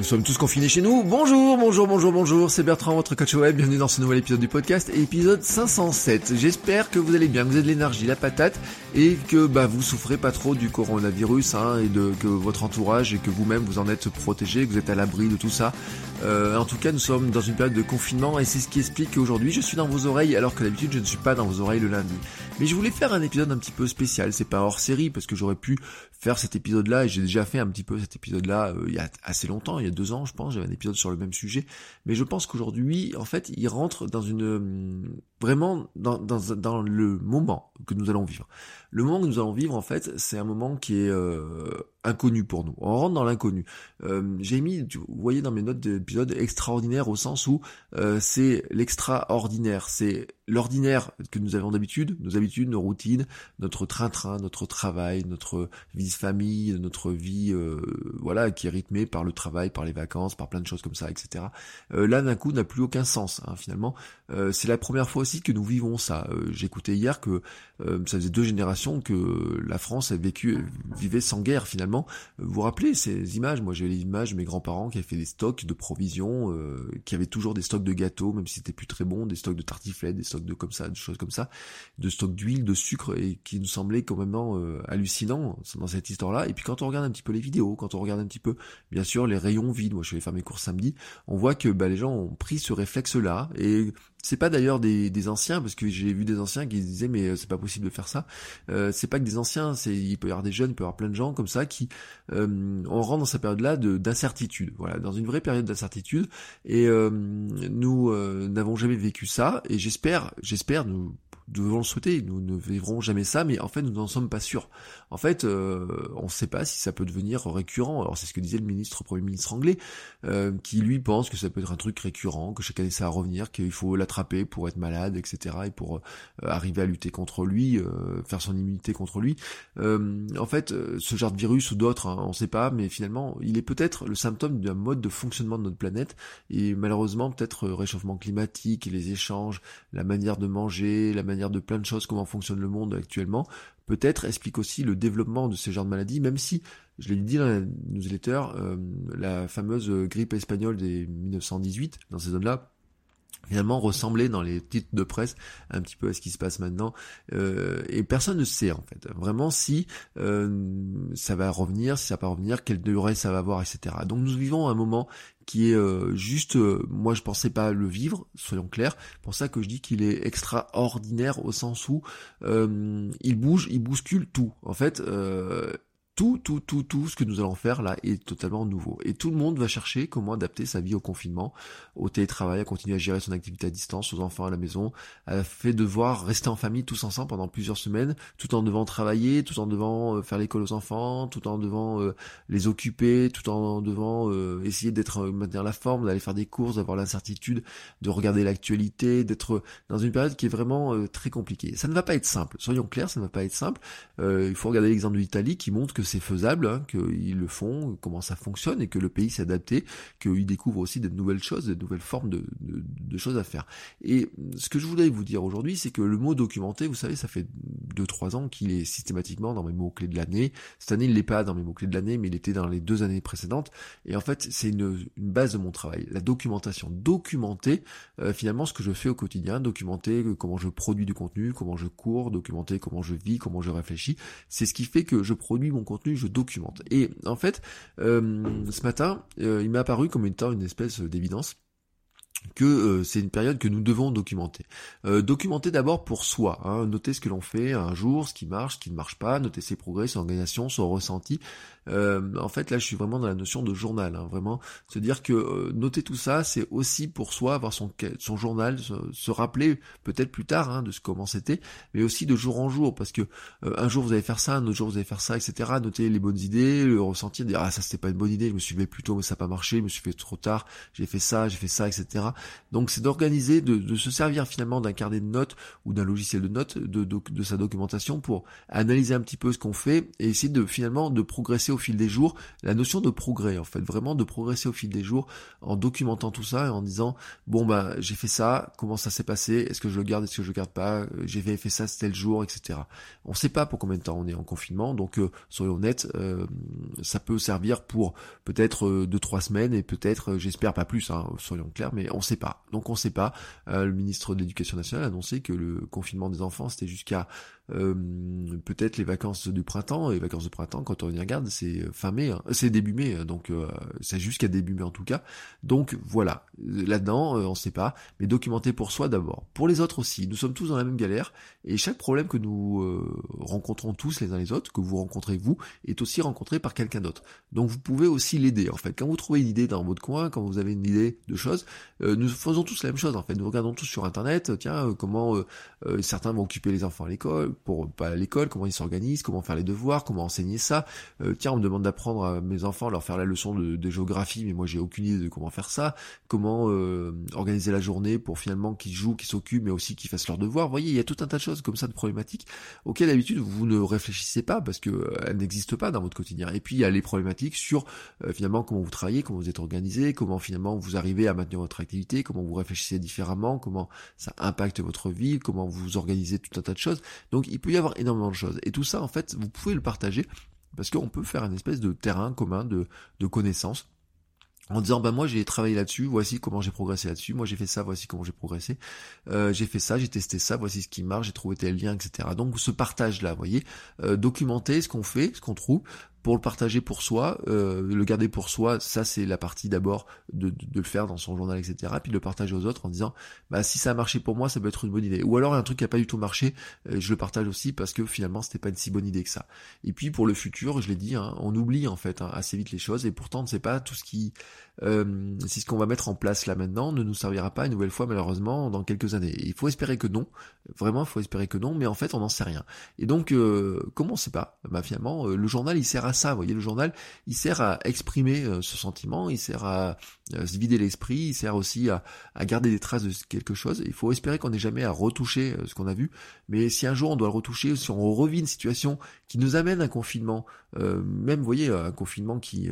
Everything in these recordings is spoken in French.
Nous sommes tous confinés chez nous. Bonjour, bonjour, bonjour, bonjour. C'est Bertrand, votre coach web. Bienvenue dans ce nouvel épisode du podcast, épisode 507. J'espère que vous allez bien, que vous avez de l'énergie, la patate, et que bah vous souffrez pas trop du coronavirus, hein, et de que votre entourage et que vous-même vous en êtes protégé, que vous êtes à l'abri de tout ça. Euh, en tout cas, nous sommes dans une période de confinement, et c'est ce qui explique qu'aujourd'hui je suis dans vos oreilles, alors que d'habitude je ne suis pas dans vos oreilles le lundi. Mais je voulais faire un épisode un petit peu spécial. C'est pas hors série parce que j'aurais pu faire cet épisode-là et j'ai déjà fait un petit peu cet épisode-là euh, il y a assez longtemps, il y a deux ans je pense, j'avais un épisode sur le même sujet, mais je pense qu'aujourd'hui en fait il rentre dans une euh, vraiment dans, le moment que nous allons vivre. Le moment que nous allons vivre en fait c'est un moment qui est euh, inconnu pour nous. On rentre dans l'inconnu. Euh, j'ai mis, vous voyez dans mes notes d'épisode, extraordinaire au sens où euh, c'est l'extraordinaire, c'est l'ordinaire que nous avons d'habitude, nos habitudes, nos routines, notre train-train, notre travail, notre vie de famille, notre vie, euh, voilà, qui est rythmée par le travail, par les vacances, par plein de choses comme ça, etc. là, d'un coup, n'a plus aucun sens. Hein, finalement, c'est la première fois aussi que nous vivons ça. J'écoutais hier que ça faisait deux générations que la France a vécu, vivait sans guerre finalement vous vous rappelez ces images? Moi j'ai les images de mes grands-parents qui avaient fait des stocks de provisions, euh, qui avaient toujours des stocks de gâteaux, même si c'était plus très bon, des stocks de tartiflettes, des stocks de comme ça, des choses comme ça, de stocks d'huile, de sucre, et qui nous semblaient quand même euh, hallucinants dans cette histoire-là. Et puis quand on regarde un petit peu les vidéos, quand on regarde un petit peu, bien sûr, les rayons vides, moi je allé faire mes courses samedi, on voit que bah, les gens ont pris ce réflexe-là, et c'est pas d'ailleurs des, anciens, parce que j'ai vu des anciens qui disaient mais euh, c'est pas possible de faire ça. Euh, c'est pas que des anciens, c'est il peut y avoir des jeunes, il peut y avoir plein de gens comme ça qui euh, on rentre dans cette période-là d'incertitude, voilà, dans une vraie période d'incertitude. Et euh, nous n'avons jamais vécu ça, et j'espère, j'espère nous devons le souhaiter, nous ne vivrons jamais ça, mais en fait nous n'en sommes pas sûrs. En fait, euh, on ne sait pas si ça peut devenir récurrent. Alors c'est ce que disait le ministre, premier ministre anglais, euh, qui lui pense que ça peut être un truc récurrent, que chaque année ça va revenir, qu'il faut l'attraper pour être malade, etc. et pour euh, arriver à lutter contre lui, faire son immunité contre lui. en fait, ce genre de virus ou d'autres, hein, on ne sait pas, mais finalement, il est peut-être le symptôme d'un mode de fonctionnement de notre planète et malheureusement peut-être réchauffement climatique, les échanges, la manière de manger, la manière de plein de choses, comment fonctionne le monde actuellement, peut-être explique aussi le développement de ces genres de maladies, même si, je l'ai dit dans la newsletter, euh, la fameuse grippe espagnole des 1918, dans ces zones-là, finalement ressemblait dans les titres de presse un petit peu à ce qui se passe maintenant euh, et personne ne sait en fait. Vraiment si euh, ça va revenir si ça va revenir quelle durée ça va avoir etc donc nous vivons un moment qui est euh, juste moi je pensais pas le vivre soyons clairs. Pour ça que je dis qu'il est extraordinaire au sens où il bouge il bouscule tout. En fait tout, tout, tout, tout ce que nous allons faire là est totalement nouveau. Et tout le monde va chercher comment adapter sa vie au confinement, au télétravail, à continuer à gérer son activité à distance, aux enfants à la maison, à fait devoir rester en famille tous ensemble pendant plusieurs semaines, tout en devant travailler, tout en devant euh, faire l'école aux enfants, tout en devant euh, les occuper, tout en devant euh, essayer d'être maintenir la forme, d'aller faire des courses, d'avoir l'incertitude, de regarder l'actualité, d'être dans une période qui est vraiment très compliquée. Ça ne va pas être simple. Soyons clairs, ça ne va pas être simple. il faut regarder l'exemple de l'Italie qui montre que c'est faisable, hein, qu'ils le font, comment ça fonctionne et que le pays s'est adapté, qu'ils découvrent aussi de nouvelles choses, de nouvelles formes de, choses à faire. Et ce que je voulais vous dire aujourd'hui, c'est que le mot documenté, vous savez, ça fait 2-3 ans qu'il est systématiquement dans mes mots-clés de l'année. Cette année, il n'est pas dans mes mots-clés de l'année, mais il était dans les deux années précédentes. Et en fait, c'est une, base de mon travail, la documentation. Documenter euh, finalement ce que je fais au quotidien, documenter comment je produis du contenu, comment je cours, documenter comment je vis, comment je réfléchis. C'est ce qui fait que je produis mon contenu je documente. Et en fait, euh, ce matin, euh, il m'a apparu comme étant une espèce d'évidence. Que euh, c'est une période que nous devons documenter. Euh, documenter d'abord pour soi, hein, noter ce que l'on fait un jour, ce qui marche, ce qui ne marche pas, noter ses progrès, son organisation, son ressenti. Euh, en fait, là, je suis vraiment dans la notion de journal, hein, vraiment se dire que noter tout ça, c'est aussi pour soi avoir son son journal, se, rappeler peut-être plus tard hein, de ce comment c'était, mais aussi de jour en jour, parce que un jour vous allez faire ça, un autre jour vous allez faire ça, etc. Noter les bonnes idées, le ressenti, dire ah ça c'était pas une bonne idée, je me suis levé plus tôt mais ça n'a pas marché, je me suis fait trop tard, j'ai fait ça, j'ai fait ça, etc. Donc c'est d'organiser, de, se servir finalement d'un carnet de notes ou d'un logiciel de notes de, de, sa documentation pour analyser un petit peu ce qu'on fait et essayer de finalement de progresser au fil des jours. La notion de progrès en fait, vraiment de progresser au fil des jours en documentant tout ça et en disant bon bah j'ai fait ça, comment ça s'est passé, est-ce que je le garde, est-ce que je le garde pas, j'ai fait ça tel jour, etc. On ne sait pas pour combien de temps on est en confinement, donc euh, soyons honnêtes, euh, ça peut servir pour peut-être euh, deux trois semaines et peut-être, j'espère pas plus, hein, soyons clairs, mais on sait pas. Donc on sait pas. Euh, le ministre de l'Éducation nationale a annoncé que le confinement des enfants c'était jusqu'à euh, peut-être les vacances du printemps. Et les vacances de printemps, quand on y regarde, c'est fin mai, hein. c'est début mai, hein. donc euh, c'est jusqu'à début mai en tout cas. Donc voilà, là-dedans, on ne sait pas, mais documenter pour soi d'abord. Pour les autres aussi, nous sommes tous dans la même galère, et chaque problème que nous rencontrons tous les uns les autres, que vous rencontrez vous, est aussi rencontré par quelqu'un d'autre. Donc vous pouvez aussi l'aider en fait. Quand vous trouvez une idée dans votre coin, quand vous avez une idée de choses, nous faisons tous la même chose en fait. Nous regardons tous sur internet, tiens, comment certains vont occuper les enfants à l'école, pour pas à l'école, comment ils s'organisent, comment faire les devoirs, comment enseigner ça. Euh, tiens, on me demande d'apprendre à mes enfants, leur faire la leçon de, géographie, mais moi j'ai aucune idée de comment faire ça. Comment euh, organiser la journée pour finalement qu'ils jouent, qu'ils s'occupent, mais aussi qu'ils fassent leurs devoirs. Vous voyez, il y a tout un tas de choses comme ça de problématiques auxquelles d'habitude vous ne réfléchissez pas parce que euh, elles n'existent pas dans votre quotidien. Et puis il y a les problématiques sur finalement comment vous travaillez, comment vous êtes organisé, comment finalement vous arrivez à maintenir votre activité, comment vous réfléchissez différemment, comment ça impacte votre vie, comment vous organisez tout un tas de choses. Donc il peut y avoir énormément de choses. Et tout ça, en fait, vous pouvez le partager parce qu'on peut faire une espèce de terrain commun de, de connaissances en disant bah moi j'ai travaillé là-dessus, voici comment j'ai progressé là-dessus, moi j'ai fait ça, voici comment j'ai progressé, euh, j'ai fait ça, j'ai testé ça, voici ce qui marche, j'ai trouvé tel lien, etc. Donc ce partage là, vous voyez, euh, documenter ce qu'on fait, ce qu'on trouve, pour le partager pour soi, euh, le garder pour soi, ça c'est la partie d'abord de, le faire dans son journal, etc. Puis de le partager aux autres en disant, bah si ça a marché pour moi, ça peut être une bonne idée. Ou alors un truc qui a pas du tout marché, euh, je le partage aussi parce que finalement c'était pas une si bonne idée que ça. Et puis pour le futur, je l'ai dit, hein, on oublie en fait hein, assez vite les choses et pourtant on ne sait pas tout ce qui, euh, si ce qu'on va mettre en place là maintenant ne nous servira pas une nouvelle fois malheureusement dans quelques années. il faut espérer que non, vraiment il faut espérer que non, mais en fait on n'en sait rien. Et donc euh, comment on sait pas? Bah finalement le journal il sert à ça. Vous voyez, le journal, il sert à exprimer euh, ce sentiment, il sert à, se vider l'esprit, il sert aussi à, garder des traces de quelque chose. Il faut espérer qu'on n'ait jamais à retoucher euh, ce qu'on a vu. Mais si un jour on doit le retoucher, si on revit une situation qui nous amène à un confinement, euh, même, vous voyez, un confinement qui,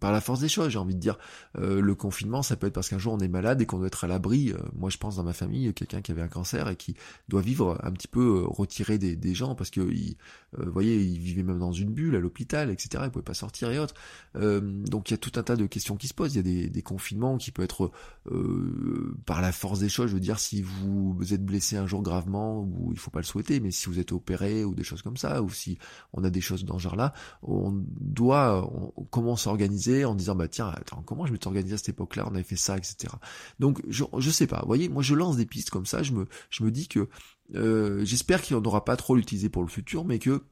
par la force des choses, j'ai envie de dire, le confinement, ça peut être parce qu'un jour on est malade et qu'on doit être à l'abri. moi, je pense dans ma famille, quelqu'un qui avait un cancer et qui doit vivre un petit peu retiré des, gens parce que, vous voyez, il vivait même dans une bulle à l'hôpital etc. Ils pouvaient pas sortir et autres. Euh, donc il y a tout un tas de questions qui se posent. Il y a des, confinements qui peuvent être euh, par la force des choses. Je veux dire, si vous, êtes blessé un jour gravement, ou il faut pas le souhaiter, mais si vous êtes opéré ou des choses comme ça, ou si on a des choses dans ce genre-là, on doit on, comment s'organiser en disant bah tiens attends comment je m'étais organisé à cette époque-là, on avait fait ça, etc. Donc je je sais pas. Vous voyez, moi je lance des pistes comme ça. Je me je me dis que euh, j'espère qu'il n'aura pas trop l'utiliser pour le futur, mais que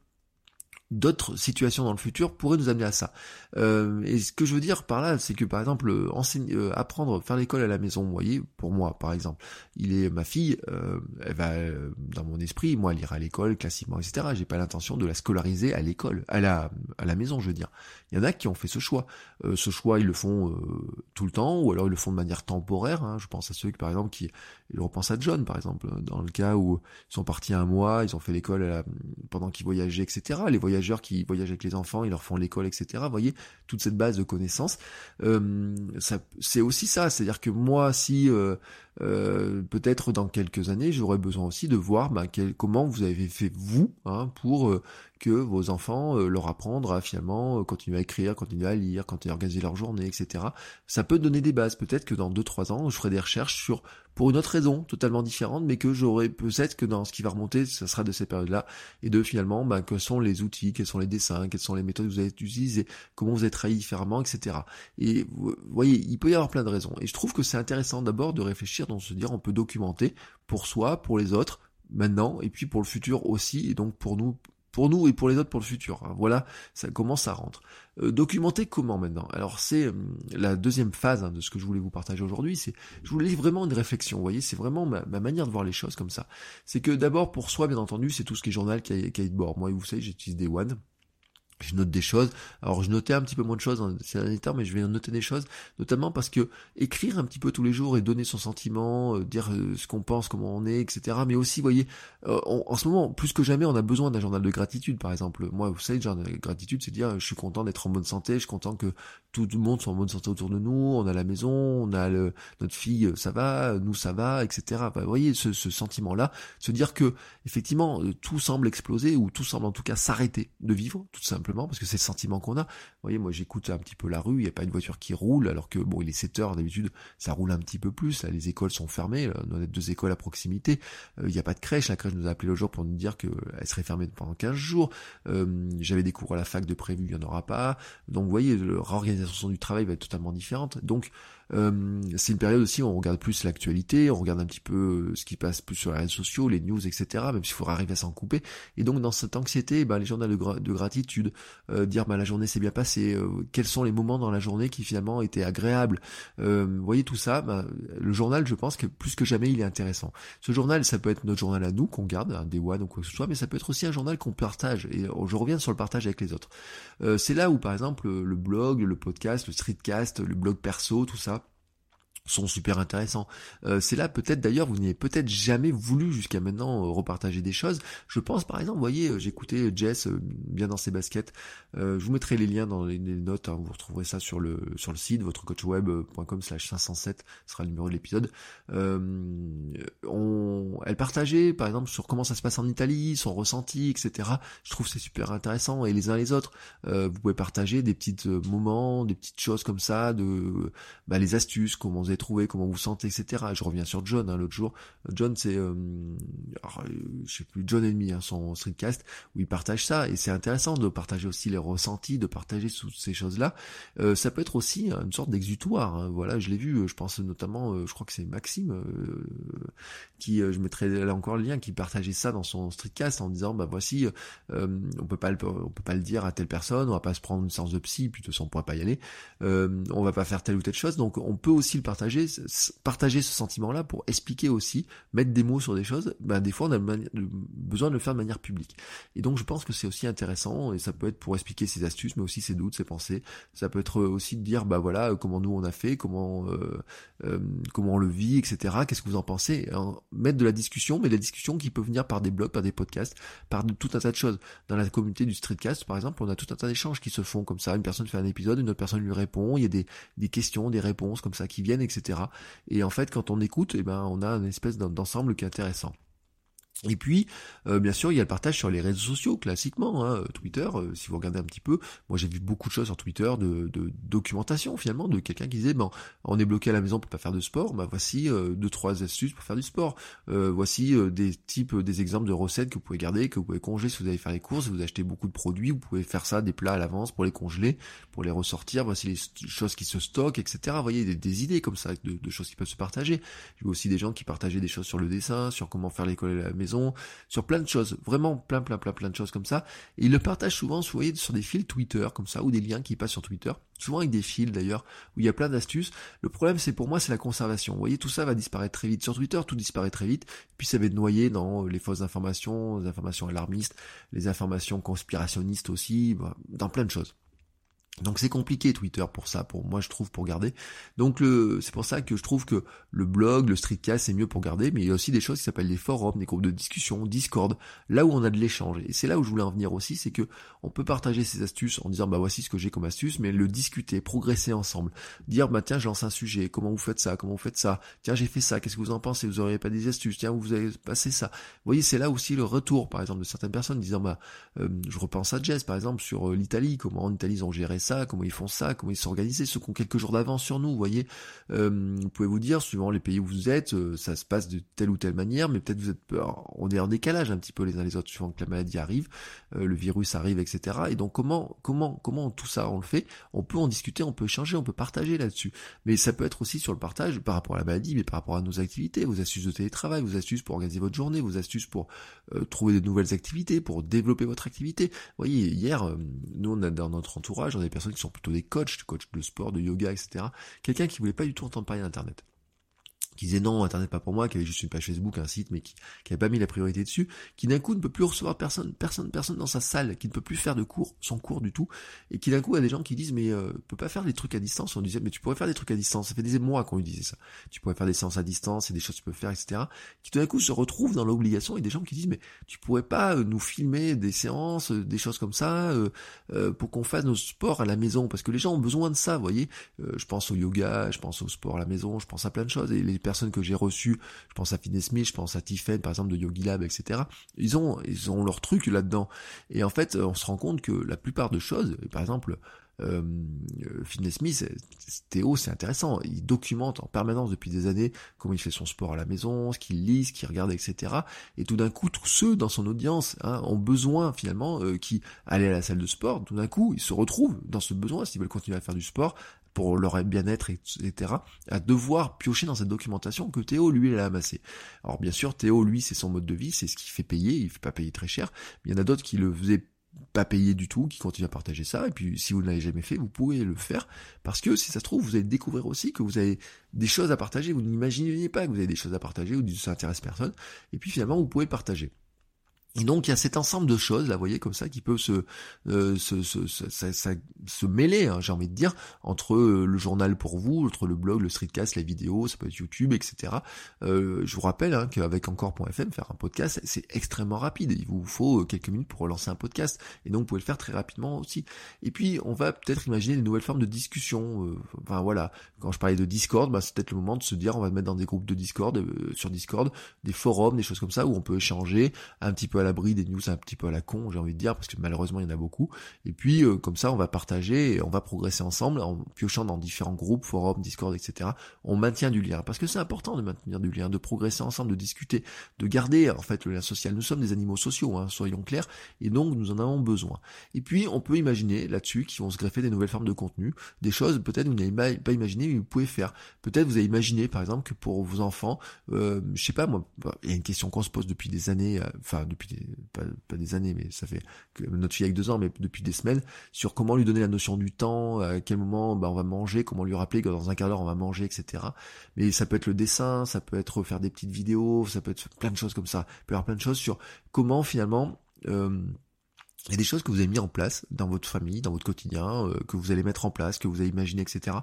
d'autres situations dans le futur pourraient nous amener à ça. Euh, et ce que je veux dire par là, c'est que par exemple, euh, enseigner, euh, apprendre, faire l'école à la maison, vous voyez, pour moi par exemple, il est ma fille, elle va dans mon esprit, moi ira à l'école classiquement, etc. J'ai pas l'intention de la scolariser à l'école, à la à la maison, je veux dire. Il y en a qui ont fait ce choix. ce choix, ils le font tout le temps, ou alors ils le font de manière temporaire. Hein. Je pense à ceux qui, par exemple, qui, je repense à John, par exemple, dans le cas où ils sont partis un mois, ils ont fait l'école pendant qu'ils voyageaient, etc. Les voyages qui voyagent avec les enfants, ils leur font l'école, etc. Vous voyez, toute cette base de connaissances. Euh, c'est aussi ça, c'est-à-dire que moi, si euh, euh, peut-être dans quelques années, j'aurai besoin aussi de voir bah, comment vous avez fait vous hein, pour euh, que vos enfants euh, leur apprendre à finalement continuer à écrire, continuer à lire, continuer à organiser leur journée, etc. Ça peut donner des bases. Peut-être que dans 2-3 ans, je ferai des recherches sur pour une autre raison totalement différente, mais que j'aurai peut-être que dans ce qui va remonter, ça sera de ces périodes-là, et de finalement, bah, quels sont les outils, quels sont les dessins, quelles sont les méthodes que vous avez utilisées, comment vous êtes trahi différemment, etc. Et vous voyez, il peut y avoir plein de raisons. Et je trouve que c'est intéressant d'abord de réfléchir se dire on peut documenter pour soi, pour les autres, maintenant, et puis pour le futur aussi, et donc pour nous, pour nous et pour les autres pour le futur. Hein. Voilà, ça commence à rentrer. Euh, documenter comment maintenant? Alors c'est euh, la deuxième phase hein, de ce que je voulais vous partager aujourd'hui. C'est, je voulais vraiment une réflexion. Vous voyez, c'est vraiment ma, manière de voir les choses comme ça. C'est que d'abord pour soi, bien entendu, c'est tout ce qui est journal, qui est de bord. Moi, vous savez, j'utilise des One je note des choses. Alors je notais un petit peu moins de choses ces derniers temps, mais je vais noter des choses, notamment parce que écrire un petit peu tous les jours et donner son sentiment, euh, dire euh, ce qu'on pense, comment on est, etc. Mais aussi, vous voyez, euh, en ce moment, plus que jamais, on a besoin d'un journal de gratitude, par exemple. Moi, vous savez, le journal de gratitude, c'est dire je suis content d'être en bonne santé, je suis content que tout le monde soit en bonne santé autour de nous, on a la maison, on a le, notre fille, ça va, nous ça va, etc. vous voyez, ce, ce sentiment-là, se dire que effectivement tout semble exploser ou tout semble en tout cas s'arrêter de vivre, tout simplement parce que c'est le sentiment qu'on a. Vous voyez, moi j'écoute un petit peu la rue, il n'y a pas une voiture qui roule, alors que bon, il est 7 heures d'habitude, ça roule un petit peu plus, les écoles sont fermées, on a deux écoles à proximité, euh, il n'y a pas de crèche, la crèche nous a appelé le jour pour nous dire qu'elle serait fermée pendant 15 jours, euh, j'avais des cours à la fac de prévu, il n'y en aura pas, donc vous voyez, la réorganisation du travail va être totalement différente, donc euh, c'est une période aussi où on regarde plus l'actualité, on regarde un petit peu euh, ce qui passe plus sur les réseaux sociaux, les news, etc. Même s'il faudra arriver à s'en couper. Et donc dans cette anxiété, ben, les journaux de, de gratitude, euh, dire ben, la journée s'est bien passée, quels sont les moments dans la journée qui finalement étaient agréables? vous voyez tout ça, ben, le journal, je pense que plus que jamais, il est intéressant. Ce journal, ça peut être notre journal à nous qu'on garde, un des one ou quoi que ce soit, mais ça peut être aussi un journal qu'on partage. Et je reviens sur le partage avec les autres. c'est là où par exemple le blog, le podcast, le streetcast, le blog perso, tout ça sont super intéressants. Euh, c'est là peut-être d'ailleurs vous n'avez peut-être jamais voulu jusqu'à maintenant euh, repartager des choses. Je pense par exemple, voyez, euh, j'écoutais Jess bien dans ses baskets. je vous mettrai les liens dans les, notes. Hein, vous retrouverez ça sur le sur le site votrecoachweb.com slash 507 sera le numéro de l'épisode. on, elle partageait par exemple sur comment ça se passe en Italie, son ressenti, etc. Je trouve c'est super intéressant et les uns les autres, vous pouvez partager des petits moments, des petites choses comme ça, de bah, les astuces, comment vous trouvé, comment vous sentez, etc. Je reviens sur John hein, l'autre jour. John, c'est, euh, euh, je sais plus, John Enemy, hein, son streetcast, où il partage ça, et c'est intéressant de partager aussi les ressentis, de partager toutes ces choses-là. Euh, ça peut être aussi une sorte d'exutoire. Hein. Voilà, je l'ai vu, je pense notamment, je crois que c'est Maxime, qui, je mettrai là encore le lien, qui partageait ça dans son streetcast en disant, bah voici, on peut pas le, on peut pas le dire à telle personne, on va pas se prendre une séance de psy, puis de toute façon on pourra pas y aller, on va pas faire telle ou telle chose, donc on peut aussi le partager partager, ce sentiment-là pour expliquer aussi, mettre des mots sur des choses, ben des fois on a besoin de le faire de manière publique. Et donc je pense que c'est aussi intéressant, et ça peut être pour expliquer ses astuces, mais aussi ses doutes, ses pensées. Ça peut être aussi de dire, bah voilà, comment nous on a fait, comment euh, euh, comment on le vit, etc. Qu'est-ce que vous en pensez? Mettre de la discussion, mais de la discussion qui peut venir par des blogs, par des podcasts, par tout un tas de choses. Dans la communauté du streetcast, par exemple, on a tout un tas d'échanges qui se font comme ça. Une personne fait un épisode, une autre personne lui répond, il y a des, des questions, des réponses comme ça qui viennent, Et en fait, quand on écoute, eh ben, on a une espèce d'ensemble qui est intéressant. Et puis, euh, bien sûr, il y a le partage sur les réseaux sociaux, classiquement. Hein, Twitter, euh, si vous regardez un petit peu, moi j'ai vu beaucoup de choses sur Twitter de, documentation finalement, de quelqu'un qui disait, ben, on est bloqué à la maison pour pas faire de sport, ben voici euh, deux trois astuces pour faire du sport. voici des types, des exemples de recettes que vous pouvez garder, que vous pouvez congeler si vous allez faire les courses, si vous achetez beaucoup de produits, vous pouvez faire ça, des plats à l'avance pour les congeler, pour les ressortir. Voici les choses qui se stockent, etc. Vous voyez des, idées comme ça, de, de, choses qui peuvent se partager. J'ai vu aussi des gens qui partageaient des choses sur le dessin, sur comment faire l'école à la maison sur plein de choses, vraiment plein plein plein plein de choses comme ça. Et ils le partagent souvent, vous voyez, sur des fils Twitter comme ça, ou des liens qui passent sur Twitter, souvent avec des fils d'ailleurs, où il y a plein d'astuces. Le problème c'est pour moi c'est la conservation. Vous voyez, tout ça va disparaître très vite. Sur Twitter, tout disparaît très vite, puis ça va être noyé dans les fausses informations, les informations alarmistes, les informations conspirationnistes aussi, bah, dans plein de choses. Donc c'est compliqué Twitter pour ça, pour moi je trouve pour garder. Donc le, c'est pour ça que je trouve que le blog, le streetcast c'est mieux pour garder, mais il y a aussi des choses qui s'appellent les forums, des groupes de discussion, Discord, là où on a de l'échange. Et c'est là où je voulais en venir aussi, c'est que on peut partager ces astuces en disant bah voici ce que j'ai comme astuce, mais le discuter, progresser ensemble, dire bah tiens je lance un sujet, comment vous faites ça, comment vous faites ça, tiens j'ai fait ça, qu'est-ce que vous en pensez, vous auriez pas des astuces, tiens vous avez passé ça. Vous voyez c'est là aussi le retour par exemple de certaines personnes disant bah euh, je repense à Jess par exemple sur euh, l'Italie, comment en Italie ils ont géré ça, comment ils font ça, comment ils s'organisent, ceux qui ont quelques jours d'avance sur nous, vous voyez. Euh, vous pouvez vous dire, suivant les pays où vous êtes, euh, ça se passe de telle ou telle manière, mais peut-être vous êtes, on est en décalage un petit peu les uns les autres, suivant que la maladie arrive, euh, le virus arrive, etc. Et donc comment, comment, comment tout ça on le fait? On peut en discuter, on peut échanger, on peut partager là-dessus. Mais ça peut être aussi sur le partage par rapport à la maladie, mais par rapport à nos activités, vos astuces de télétravail, vos astuces pour organiser votre journée, vos astuces pour trouver de nouvelles activités, pour développer votre activité. Vous voyez, hier, nous on a dans notre entourage, on a personnes qui sont plutôt des coachs, coach de sport, de yoga, etc. Quelqu'un qui voulait pas du tout entendre parler d'Internet qui disait non, Internet pas pour moi, qui avait juste une page Facebook, un site, mais qui, qui avait pas mis la priorité dessus, qui d'un coup ne peut plus recevoir personne, personne, personne dans sa salle, qui ne peut plus faire de cours, son cours du tout, et qui d'un coup a des gens qui disent mais euh, peut pas faire des trucs à distance? On disait mais tu pourrais faire des trucs à distance. Ça fait des mois qu'on lui disait ça. Tu pourrais faire des séances à distance, et des choses que tu peux faire, etc. Qui d'un coup se retrouvent dans l'obligation et des gens qui disent mais tu pourrais pas euh, nous filmer des séances, euh, des choses comme ça, euh, euh, pour qu'on fasse nos sports à la maison, parce que les gens ont besoin de ça, vous voyez. je pense au yoga, je pense au sport à la maison, je pense à plein de choses que j'ai reçues, je pense à Fitness Smith, je pense à Tiffen, par exemple, de Yogi Lab, etc. Ils ont, ils ont leur truc là-dedans. Et en fait, on se rend compte que la plupart de choses, par exemple, euh, Fitness Smith, Théo, c'est intéressant. Il documente en permanence depuis des années comment il fait son sport à la maison, ce qu'il lit, ce qu'il regarde, etc. Et tout d'un coup, tous ceux dans son audience hein, ont besoin finalement euh, qui allaient à la salle de sport. Tout d'un coup, ils se retrouvent dans ce besoin s'ils veulent continuer à faire du sport, pour leur bien-être, etc., à devoir piocher dans cette documentation que Théo, lui, a amassé. Alors bien sûr, Théo, lui, c'est son mode de vie, c'est ce qui fait payer, il fait pas payer très cher, mais il y en a d'autres qui le faisaient pas payer du tout, qui continuent à partager ça, et puis si vous ne l'avez jamais fait, vous pouvez le faire, parce que si ça se trouve, vous allez découvrir aussi que vous avez des choses à partager, vous n'imaginez pas que vous avez des choses à partager, ou que ça intéresse personne, et puis finalement, vous pouvez partager. Et donc il y a cet ensemble de choses, là, vous voyez, comme ça, qui peuvent se euh, se, se, se, se, mêler, hein, j'ai envie de dire, entre euh, le journal pour vous, entre le blog, le streetcast, les vidéos, ça peut être YouTube, etc. Euh, je vous rappelle hein, qu'avec encore.fm, faire un podcast, c'est extrêmement rapide. Il vous faut euh, quelques minutes pour relancer un podcast, et donc vous pouvez le faire très rapidement aussi. Et puis on va peut-être imaginer de nouvelles formes de discussion. Euh, enfin voilà, quand je parlais de Discord, bah, c'est peut-être le moment de se dire, on va mettre dans des groupes de Discord, sur Discord, des forums, des choses comme ça, où on peut échanger un petit peu à l'abri des news un petit peu à la con, j'ai envie de dire, parce que malheureusement il y en a beaucoup. Et puis euh, comme ça, on va partager et on va progresser ensemble en piochant dans différents groupes, forums, Discord, etc. On maintient du lien, parce que c'est important de maintenir du lien, de progresser ensemble, de discuter, de garder en fait le lien social. Nous sommes des animaux sociaux, hein, soyons clairs, et donc nous en avons besoin. Et puis on peut imaginer là-dessus qu'ils vont se greffer des nouvelles formes de contenu, des choses peut-être vous n'avez pas imaginé, mais vous pouvez faire. Peut-être vous avez imaginé par exemple que pour vos enfants, euh, je sais pas moi, il y a une question qu'on se pose depuis des années, euh, enfin depuis pas, des années, mais ça fait que notre fille avec deux ans, mais depuis des semaines, sur comment lui donner la notion du temps, à quel moment bah, on va manger, comment lui rappeler que dans un quart d'heure on va manger, etc. Mais ça peut être le dessin, ça peut être faire des petites vidéos, ça peut être plein de choses comme ça. Il peut y avoir plein de choses sur comment finalement euh, il y a des choses que vous avez mis en place dans votre famille, dans votre quotidien, euh, que vous allez mettre en place, que vous avez imaginé, etc.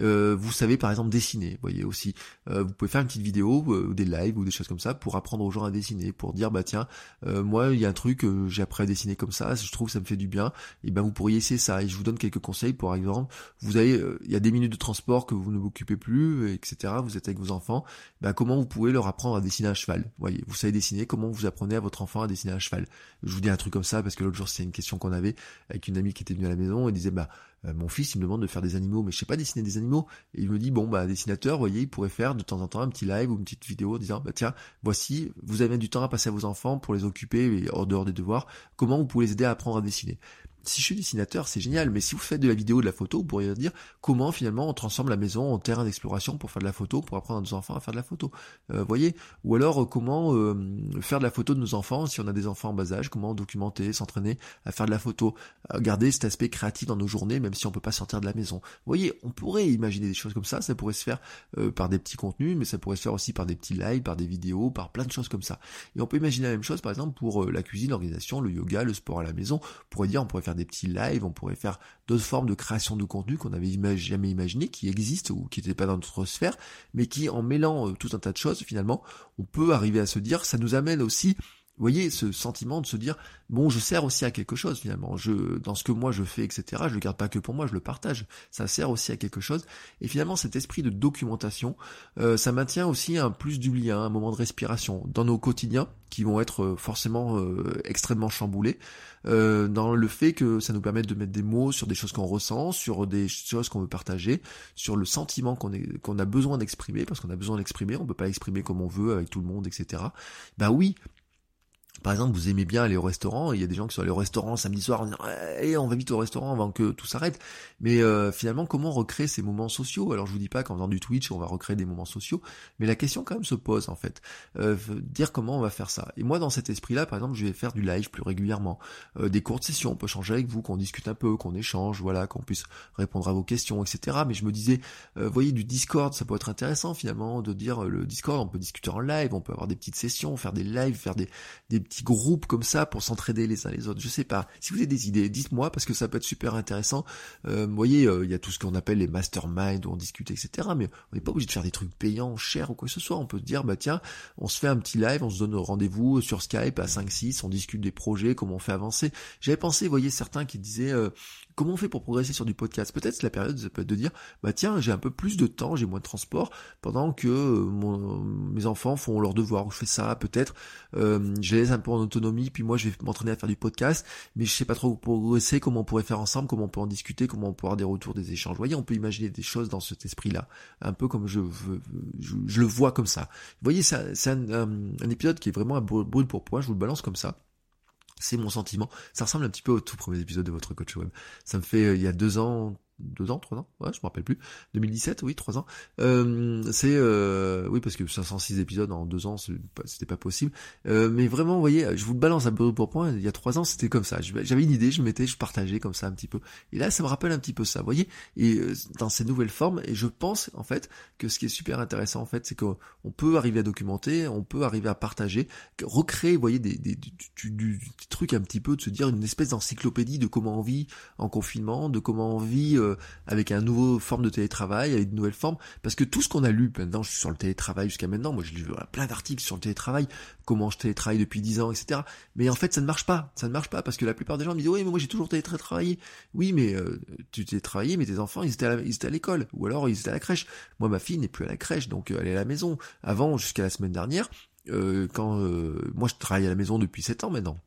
Euh, vous savez par exemple dessiner, voyez aussi. Euh, vous pouvez faire une petite vidéo, ou des lives ou des choses comme ça pour apprendre aux gens à dessiner, pour dire bah tiens, moi il y a un truc, j'ai appris à dessiner comme ça, je trouve que ça me fait du bien. Et ben vous pourriez essayer ça. Et je vous donne quelques conseils. Par exemple, vous avez, il y a des minutes de transport que vous ne vous occupez plus, etc. Vous êtes avec vos enfants. Ben comment vous pouvez leur apprendre à dessiner un cheval. Voyez, vous savez dessiner. Comment vous apprenez à votre enfant à dessiner un cheval. Je vous dis un truc comme ça parce que l'autre c'est une question qu'on avait avec une amie qui était venue à la maison et disait bah euh, mon fils il me demande de faire des animaux mais je sais pas dessiner des animaux. Et il me dit bon bah dessinateur vous voyez il pourrait faire de temps en temps un petit live ou une petite vidéo en disant bah tiens voici vous avez du temps à passer à vos enfants pour les occuper hors dehors des devoirs. Comment vous pouvez les aider à apprendre à dessiner? Si je suis dessinateur, c'est génial, mais si vous faites de la vidéo, de la photo, vous pourriez dire comment finalement on transforme la maison en terrain d'exploration pour faire de la photo, pour apprendre à nos enfants à faire de la photo. Euh, voyez? Ou alors euh, comment euh, faire de la photo de nos enfants si on a des enfants en bas âge, comment documenter, s'entraîner à faire de la photo, garder cet aspect créatif dans nos journées, même si on peut pas sortir de la maison. Vous voyez, on pourrait imaginer des choses comme ça, ça pourrait se faire par des petits contenus, mais ça pourrait se faire aussi par des petits lives, par des vidéos, par plein de choses comme ça. Et on peut imaginer la même chose par exemple pour la cuisine, l'organisation, le yoga, le sport à la maison. On pourrait dire, on pourrait faire des petits lives, on pourrait faire d'autres formes de création de contenu qu'on n'avait jamais imaginé, qui existent ou qui n'étaient pas dans notre sphère, mais qui en mêlant euh, tout un tas de choses, finalement, on peut arriver à se dire, ça nous amène aussi vous voyez, ce sentiment de se dire, bon, je sers aussi à quelque chose finalement. Je, dans ce que moi je fais, etc. Je le garde pas que pour moi, je le partage. Ça sert aussi à quelque chose. Et finalement, cet esprit de documentation, euh, ça maintient aussi un plus du lien, un moment de respiration dans nos quotidiens qui vont être euh, forcément euh, extrêmement chamboulés. dans le fait que ça nous permet de mettre des mots sur des choses qu'on ressent, sur des choses qu'on veut partager, sur le sentiment qu'on qu'on a besoin d'exprimer, parce qu'on a besoin d'exprimer, on peut pas exprimer comme on veut avec tout le monde, etc. Ben oui, par exemple, vous aimez bien aller au restaurant, il y a des gens qui sont allés au restaurant samedi soir en disant on va vite au restaurant avant que tout s'arrête. Mais euh, finalement, comment recréer ces moments sociaux? Alors je vous dis pas qu'en faisant du Twitch, on va recréer des moments sociaux, mais la question quand même se pose en fait. Euh, dire comment on va faire ça. Et moi, dans cet esprit-là, par exemple, je vais faire du live plus régulièrement, euh, des courtes sessions, on peut changer avec vous, qu'on discute un peu, qu'on échange, voilà, qu'on puisse répondre à vos questions, etc. Mais je me disais, vous voyez, du Discord, ça peut être intéressant finalement de dire le Discord, on peut discuter en live, on peut avoir des petites sessions, faire des lives, faire des, des groupes comme ça pour s'entraider les uns les autres. Je sais pas. Si vous avez des idées, dites-moi parce que ça peut être super intéressant. Euh, vous voyez, euh, il y a tout ce qu'on appelle les masterminds où on discute, etc. Mais on n'est pas obligé de faire des trucs payants, chers ou quoi que ce soit. On peut se dire, bah tiens, on se fait un petit live, on se donne rendez-vous sur Skype à 5-6, on discute des projets, comment on fait avancer. J'avais pensé, vous voyez, certains qui disaient, euh, Comment on fait pour progresser sur du podcast? Peut-être la période, peut être de dire, bah tiens, j'ai un peu plus de temps, j'ai moins de transport, pendant que euh, mes enfants font leurs devoirs, je fais ça, peut-être, euh, je laisse un peu en autonomie, puis moi je vais m'entraîner à faire du podcast, mais je sais pas trop progresser, comment on pourrait faire ensemble, comment on peut en discuter, comment on peut avoir des retours, des échanges. Vous voyez, on peut imaginer des choses dans cet esprit-là, un peu comme je, je, le vois comme ça. Vous voyez, c'est un, un, épisode qui est vraiment un brûle pour point, je vous le balance comme ça. C'est mon sentiment. Ça ressemble un petit peu au tout premier épisode de votre coach web. Ça me fait, euh, il y a deux ans, deux ans, trois ans, ouais, je me rappelle plus. 2017, oui, trois ans. Euh, c'est, euh, oui, parce que 506 épisodes en deux ans, c'était pas possible. Euh, mais vraiment, vous voyez, je vous balance un peu pour point. Il y a trois ans, c'était comme ça. J'avais une idée, je mettais, je partageais comme ça un petit peu. Et là, ça me rappelle un petit peu ça, vous voyez. Et euh, dans ces nouvelles formes, et je pense en fait que ce qui est super intéressant en fait, c'est qu'on peut arriver à documenter, on peut arriver à partager, recréer, vous voyez, des, des, du, un petit peu, de se dire une espèce d'encyclopédie de comment on vit en confinement, de comment on vit euh, avec un nouveau forme de télétravail, avec de nouvelles formes, parce que tout ce qu'on a lu maintenant sur le télétravail jusqu'à maintenant, moi j'ai lu plein d'articles sur le télétravail, comment je télétravaille depuis 10 ans, etc. Mais en fait ça ne marche pas, ça ne marche pas, parce que la plupart des gens me disent oui mais moi j'ai toujours télétravaillé. Oui mais euh, tu télétravaillé mais tes enfants ils étaient à l'école, ou alors ils étaient à la crèche. Moi ma fille n'est plus à la crèche, donc euh, elle est à la maison. Avant, jusqu'à la semaine dernière, euh, quand moi je travaille à la maison depuis 7 ans maintenant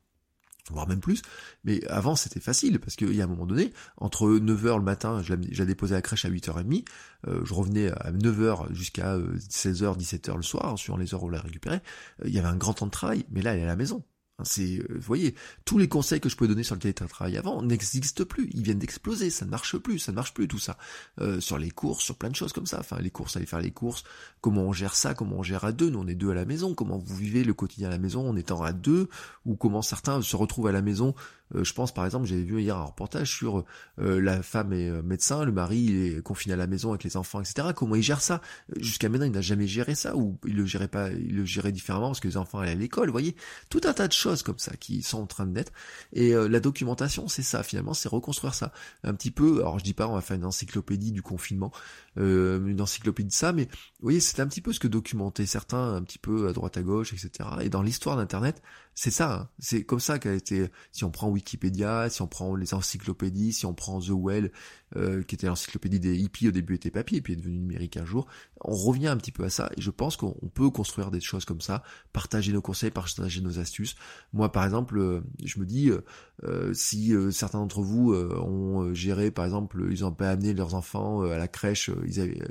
voire même plus. Mais avant, c'était facile, parce qu'il y a un moment donné, entre 9h le matin, je la, déposais à la crèche à 8h30, euh, je revenais à 9h jusqu'à 16h, euh, 17h le soir, sur les heures où on la récupérait, euh, il y avait un grand temps de travail, mais là, elle est à la maison. Hein, c'est, euh, vous voyez, tous les conseils que je pouvais donner sur le télétravail avant n'existent plus. Ils viennent d'exploser. Ça ne marche plus. Ça ne marche plus tout ça. Euh, sur les courses, sur plein de choses comme ça. Enfin, les courses, aller faire les courses. Comment on gère ça? Comment on gère à deux? Nous, on est deux à la maison. Comment vous vivez le quotidien à la maison en étant à deux? Ou comment certains se retrouvent à la maison je pense par exemple, j'avais vu hier un reportage sur euh, la femme est euh, médecin, le mari est confiné à la maison avec les enfants, etc. Comment il gère ça? Jusqu'à maintenant, il n'a jamais géré ça ou il le gérait pas, il le gérait différemment parce que les enfants allaient à l'école. Vous voyez, tout un tas de choses comme ça qui sont en train de naître. Et la documentation, c'est ça finalement, c'est reconstruire ça un petit peu. Alors je dis pas, on va faire une encyclopédie du confinement, une encyclopédie de ça, mais vous voyez, c'est un petit peu ce que documentaient certains un petit peu à droite à gauche, etc. Et dans l'histoire d'Internet, c'est ça, hein. c'est comme ça qu'a été, si on prend Wikipédia, si on prend les encyclopédies, si on prend The Well, euh, qui était l'encyclopédie des hippies, au début était papier, et puis est devenu numérique un jour, on revient un petit peu à ça, et je pense qu'on peut construire des choses comme ça, partager nos conseils, partager nos astuces. Moi, par exemple, euh, je me dis, euh, si certains d'entre vous ont géré, par exemple, ils ont pas amené leurs enfants à la crèche, ils, avaient,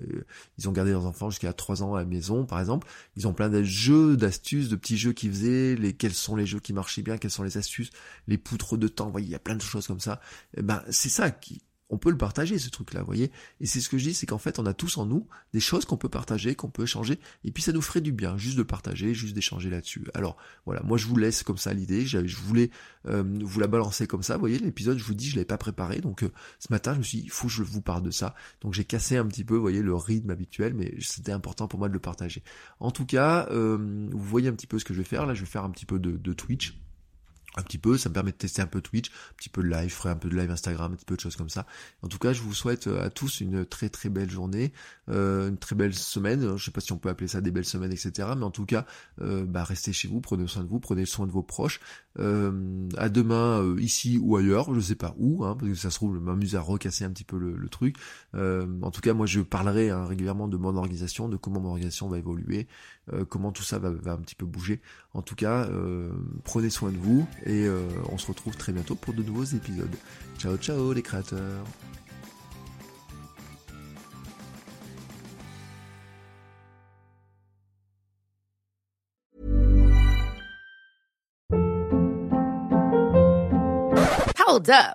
ils ont gardé leurs enfants jusqu'à 3 ans à la maison, par exemple, ils ont plein de jeux, d'astuces, de petits jeux qu'ils faisaient, les, quels sont les jeux qui marchaient bien, quelles sont les astuces, les poutres de temps, vous voyez, il y a plein de choses comme ça. Eh ben, c'est ça qui, on peut le partager ce truc là vous voyez. Et c'est ce que je dis c'est qu'en fait on a tous en nous des choses qu'on peut partager qu'on peut échanger. Et puis ça nous ferait du bien juste de partager juste d'échanger là-dessus. Alors voilà. Moi je vous laisse comme ça l'idée. Je voulais euh, vous la balancer comme ça. Vous voyez l'épisode je vous dis je l'avais pas préparé. Donc euh, ce matin je me suis dit il faut que je vous parle de ça. Donc j'ai cassé un petit peu vous voyez le rythme habituel mais c'était important pour moi de le partager. En tout cas euh, vous voyez un petit peu ce que je vais faire. Là je vais faire un petit peu de Twitch un petit peu, ça me permet de tester un peu Twitch, un petit peu de live, je ferai un peu de live Instagram, un petit peu de choses comme ça. En tout cas, je vous souhaite euh, à tous une très très belle journée, euh, une très belle semaine. Je sais pas si on peut appeler ça des belles semaines, etc. Mais en tout cas, euh, bah, restez chez vous, prenez soin de vous, prenez soin de vos proches. Euh, à demain, ici ou ailleurs, je sais pas où, hein, parce que ça se trouve, je m'amuse à recasser un petit peu le, truc. en tout cas, moi, je parlerai hein, régulièrement de mon organisation, de comment mon organisation va évoluer, comment tout ça va, va, un petit peu bouger. En tout cas, prenez soin de vous et euh, on se retrouve très bientôt pour de nouveaux épisodes. Ciao ciao les créateurs Hold up,